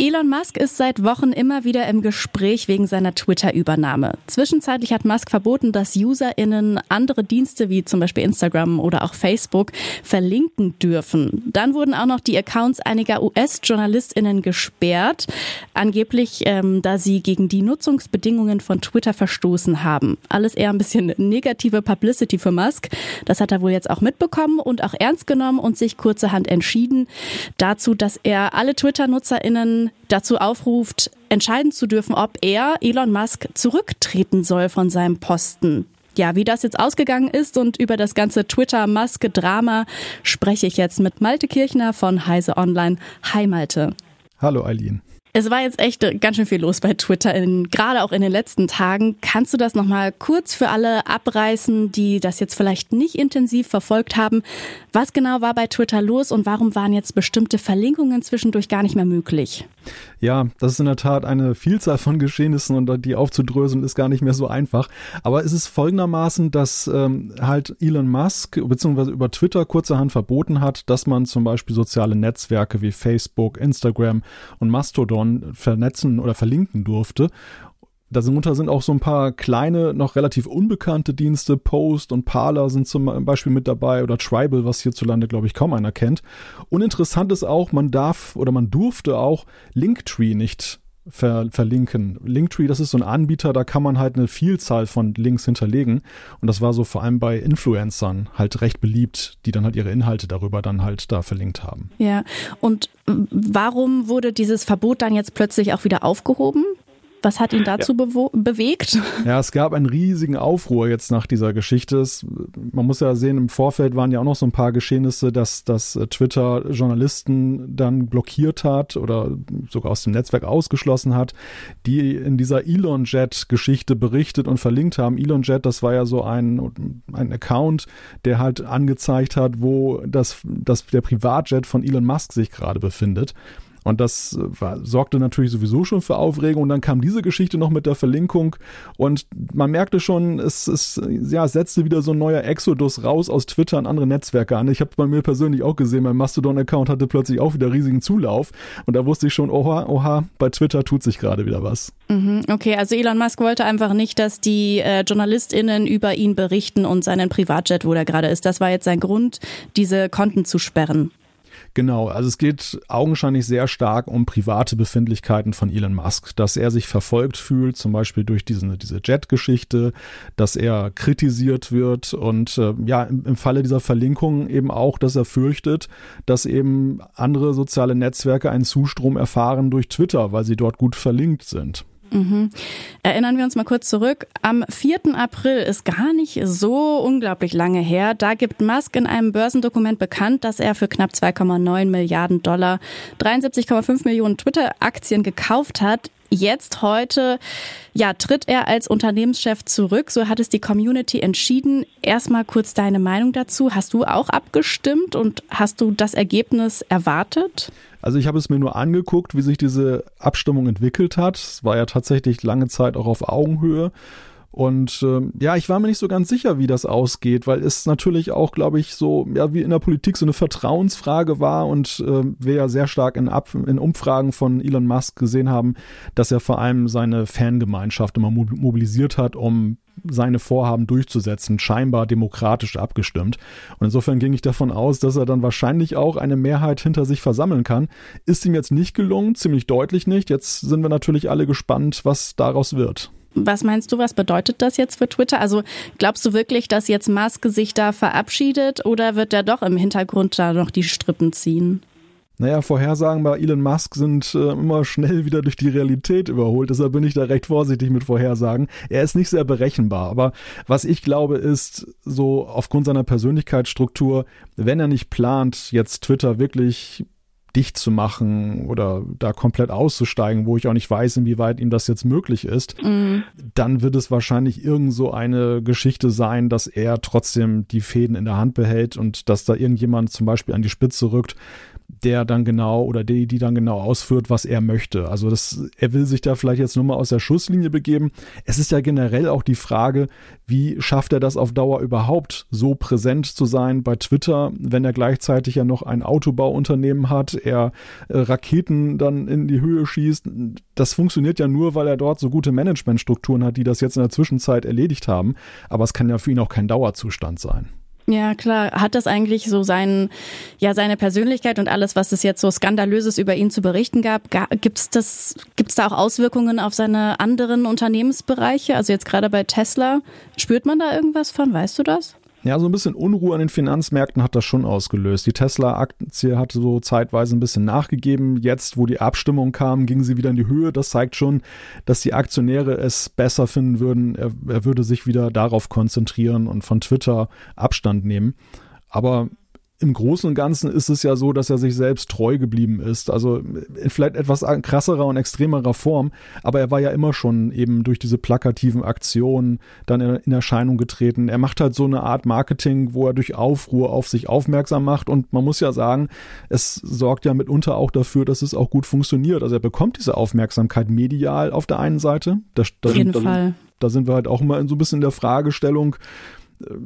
Elon Musk ist seit Wochen immer wieder im Gespräch wegen seiner Twitter-Übernahme. Zwischenzeitlich hat Musk verboten, dass UserInnen andere Dienste wie zum Beispiel Instagram oder auch Facebook verlinken dürfen. Dann wurden auch noch die Accounts einiger US-JournalistInnen gesperrt, angeblich, ähm, da sie gegen die Nutzungsbedingungen von Twitter verstoßen haben. Alles eher ein bisschen negative Publicity für Musk. Das hat er wohl jetzt auch mitbekommen und auch ernst genommen und sich kurzerhand entschieden dazu, dass er alle Twitter-NutzerInnen dazu aufruft, entscheiden zu dürfen, ob er, Elon Musk, zurücktreten soll von seinem Posten. Ja, wie das jetzt ausgegangen ist und über das ganze Twitter-Musk-Drama spreche ich jetzt mit Malte Kirchner von Heise Online. Hi Malte. Hallo Eileen. Es war jetzt echt ganz schön viel los bei Twitter, in, gerade auch in den letzten Tagen. Kannst du das nochmal kurz für alle abreißen, die das jetzt vielleicht nicht intensiv verfolgt haben? Was genau war bei Twitter los und warum waren jetzt bestimmte Verlinkungen zwischendurch gar nicht mehr möglich? Ja, das ist in der Tat eine Vielzahl von Geschehnissen und die aufzudröseln ist gar nicht mehr so einfach. Aber es ist folgendermaßen, dass ähm, halt Elon Musk beziehungsweise über Twitter kurzerhand verboten hat, dass man zum Beispiel soziale Netzwerke wie Facebook, Instagram und Mastodon vernetzen oder verlinken durfte. Darunter sind auch so ein paar kleine, noch relativ unbekannte Dienste. Post und Parler sind zum Beispiel mit dabei oder Tribal, was hierzulande, glaube ich, kaum einer kennt. Und interessant ist auch, man darf oder man durfte auch Linktree nicht ver verlinken. Linktree, das ist so ein Anbieter, da kann man halt eine Vielzahl von Links hinterlegen. Und das war so vor allem bei Influencern halt recht beliebt, die dann halt ihre Inhalte darüber dann halt da verlinkt haben. Ja, und warum wurde dieses Verbot dann jetzt plötzlich auch wieder aufgehoben? Was hat ihn dazu ja. bewegt? Ja, es gab einen riesigen Aufruhr jetzt nach dieser Geschichte. Es, man muss ja sehen, im Vorfeld waren ja auch noch so ein paar Geschehnisse, dass, dass Twitter Journalisten dann blockiert hat oder sogar aus dem Netzwerk ausgeschlossen hat, die in dieser ElonJet-Geschichte berichtet und verlinkt haben. ElonJet, das war ja so ein, ein Account, der halt angezeigt hat, wo das, das, der Privatjet von Elon Musk sich gerade befindet. Und das äh, war, sorgte natürlich sowieso schon für Aufregung. Und dann kam diese Geschichte noch mit der Verlinkung. Und man merkte schon, es, es ja, setzte wieder so ein neuer Exodus raus aus Twitter an andere Netzwerke an. Ich habe bei mir persönlich auch gesehen, mein Mastodon-Account hatte plötzlich auch wieder riesigen Zulauf. Und da wusste ich schon, oha, oha, bei Twitter tut sich gerade wieder was. Mhm, okay, also Elon Musk wollte einfach nicht, dass die äh, JournalistInnen über ihn berichten und seinen Privatjet, wo er gerade ist. Das war jetzt sein Grund, diese Konten zu sperren. Genau, also es geht augenscheinlich sehr stark um private Befindlichkeiten von Elon Musk, dass er sich verfolgt fühlt, zum Beispiel durch diese, diese Jet-Geschichte, dass er kritisiert wird und äh, ja, im, im Falle dieser Verlinkung eben auch, dass er fürchtet, dass eben andere soziale Netzwerke einen Zustrom erfahren durch Twitter, weil sie dort gut verlinkt sind. Mhm. Erinnern wir uns mal kurz zurück. Am 4. April ist gar nicht so unglaublich lange her. Da gibt Musk in einem Börsendokument bekannt, dass er für knapp 2,9 Milliarden Dollar 73,5 Millionen Twitter-Aktien gekauft hat. Jetzt heute, ja, tritt er als Unternehmenschef zurück. So hat es die Community entschieden. Erstmal kurz deine Meinung dazu. Hast du auch abgestimmt und hast du das Ergebnis erwartet? Also ich habe es mir nur angeguckt, wie sich diese Abstimmung entwickelt hat. Es war ja tatsächlich lange Zeit auch auf Augenhöhe. Und äh, ja, ich war mir nicht so ganz sicher, wie das ausgeht, weil es natürlich auch, glaube ich, so, ja, wie in der Politik so eine Vertrauensfrage war und äh, wir ja sehr stark in, Ab in Umfragen von Elon Musk gesehen haben, dass er vor allem seine Fangemeinschaft immer mobilisiert hat, um seine Vorhaben durchzusetzen, scheinbar demokratisch abgestimmt. Und insofern ging ich davon aus, dass er dann wahrscheinlich auch eine Mehrheit hinter sich versammeln kann. Ist ihm jetzt nicht gelungen, ziemlich deutlich nicht. Jetzt sind wir natürlich alle gespannt, was daraus wird. Was meinst du, was bedeutet das jetzt für Twitter? Also glaubst du wirklich, dass jetzt Musk sich da verabschiedet oder wird er doch im Hintergrund da noch die Strippen ziehen? Naja, Vorhersagen bei Elon Musk sind äh, immer schnell wieder durch die Realität überholt. Deshalb bin ich da recht vorsichtig mit Vorhersagen. Er ist nicht sehr berechenbar. Aber was ich glaube, ist so aufgrund seiner Persönlichkeitsstruktur, wenn er nicht plant, jetzt Twitter wirklich dicht zu machen oder da komplett auszusteigen, wo ich auch nicht weiß, inwieweit ihm das jetzt möglich ist, mhm. dann wird es wahrscheinlich irgend so eine Geschichte sein, dass er trotzdem die Fäden in der Hand behält und dass da irgendjemand zum Beispiel an die Spitze rückt, der dann genau oder die, die dann genau ausführt, was er möchte. Also das, er will sich da vielleicht jetzt nur mal aus der Schusslinie begeben. Es ist ja generell auch die Frage, wie schafft er das auf Dauer überhaupt, so präsent zu sein bei Twitter, wenn er gleichzeitig ja noch ein Autobauunternehmen hat, er äh, Raketen dann in die Höhe schießt. Das funktioniert ja nur, weil er dort so gute Managementstrukturen hat, die das jetzt in der Zwischenzeit erledigt haben. Aber es kann ja für ihn auch kein Dauerzustand sein. Ja, klar. Hat das eigentlich so sein, ja, seine Persönlichkeit und alles, was es jetzt so skandalöses über ihn zu berichten gab, gibt's das, gibt's da auch Auswirkungen auf seine anderen Unternehmensbereiche? Also jetzt gerade bei Tesla, spürt man da irgendwas von? Weißt du das? Ja, so ein bisschen Unruhe an den Finanzmärkten hat das schon ausgelöst. Die Tesla-Aktie hat so zeitweise ein bisschen nachgegeben. Jetzt, wo die Abstimmung kam, ging sie wieder in die Höhe. Das zeigt schon, dass die Aktionäre es besser finden würden. Er, er würde sich wieder darauf konzentrieren und von Twitter Abstand nehmen. Aber im Großen und Ganzen ist es ja so, dass er sich selbst treu geblieben ist. Also in vielleicht etwas krasserer und extremerer Form, aber er war ja immer schon eben durch diese plakativen Aktionen dann in Erscheinung getreten. Er macht halt so eine Art Marketing, wo er durch Aufruhr auf sich aufmerksam macht und man muss ja sagen, es sorgt ja mitunter auch dafür, dass es auch gut funktioniert. Also er bekommt diese Aufmerksamkeit medial auf der einen Seite. Das, auf jeden da, Fall. Da sind wir halt auch immer in so ein bisschen in der Fragestellung,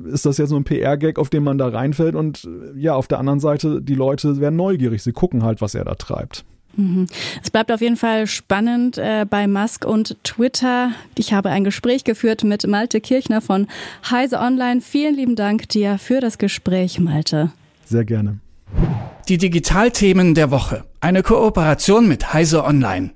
ist das jetzt nur ein PR-Gag, auf den man da reinfällt? Und ja, auf der anderen Seite, die Leute werden neugierig, sie gucken halt, was er da treibt. Mhm. Es bleibt auf jeden Fall spannend äh, bei Musk und Twitter. Ich habe ein Gespräch geführt mit Malte Kirchner von Heise Online. Vielen lieben Dank dir für das Gespräch, Malte. Sehr gerne. Die Digitalthemen der Woche. Eine Kooperation mit Heise Online.